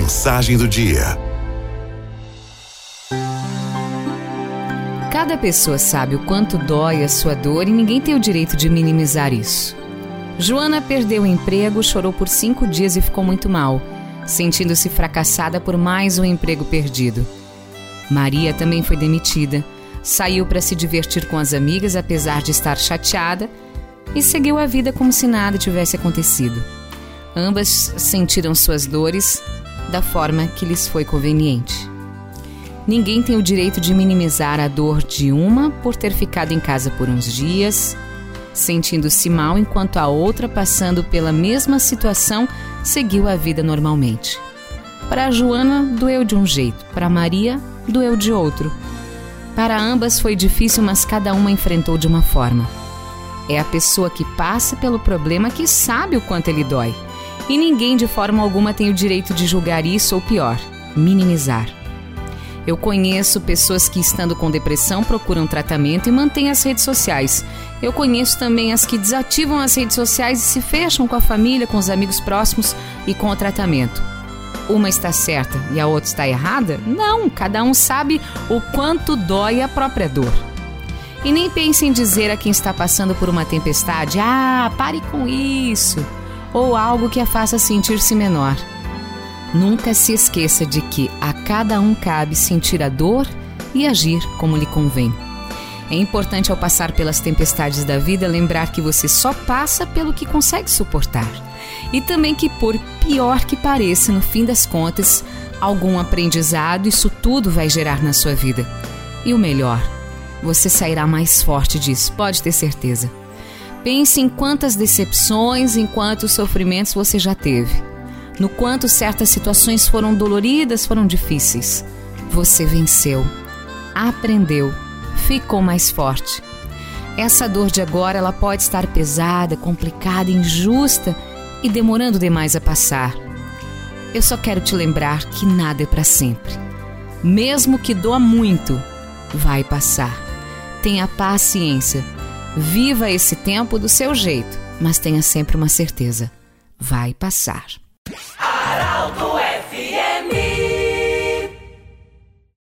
Mensagem do dia. Cada pessoa sabe o quanto dói a sua dor e ninguém tem o direito de minimizar isso. Joana perdeu o emprego, chorou por cinco dias e ficou muito mal, sentindo-se fracassada por mais um emprego perdido. Maria também foi demitida, saiu para se divertir com as amigas apesar de estar chateada e seguiu a vida como se nada tivesse acontecido. Ambas sentiram suas dores da forma que lhes foi conveniente. Ninguém tem o direito de minimizar a dor de uma por ter ficado em casa por uns dias, sentindo-se mal enquanto a outra, passando pela mesma situação, seguiu a vida normalmente. Para Joana, doeu de um jeito, para Maria, doeu de outro. Para ambas foi difícil, mas cada uma enfrentou de uma forma. É a pessoa que passa pelo problema que sabe o quanto ele dói. E ninguém de forma alguma tem o direito de julgar isso ou pior, minimizar. Eu conheço pessoas que, estando com depressão, procuram tratamento e mantêm as redes sociais. Eu conheço também as que desativam as redes sociais e se fecham com a família, com os amigos próximos e com o tratamento. Uma está certa e a outra está errada? Não, cada um sabe o quanto dói a própria dor. E nem pense em dizer a quem está passando por uma tempestade: ah, pare com isso ou algo que a faça sentir-se menor. Nunca se esqueça de que a cada um cabe sentir a dor e agir como lhe convém. É importante ao passar pelas tempestades da vida lembrar que você só passa pelo que consegue suportar. E também que, por pior que pareça, no fim das contas, algum aprendizado isso tudo vai gerar na sua vida. E o melhor, você sairá mais forte disso, pode ter certeza. Pense em quantas decepções, em quantos sofrimentos você já teve. No quanto certas situações foram doloridas, foram difíceis. Você venceu, aprendeu, ficou mais forte. Essa dor de agora, ela pode estar pesada, complicada, injusta e demorando demais a passar. Eu só quero te lembrar que nada é para sempre. Mesmo que doa muito, vai passar. Tenha paciência Viva esse tempo do seu jeito, mas tenha sempre uma certeza: vai passar.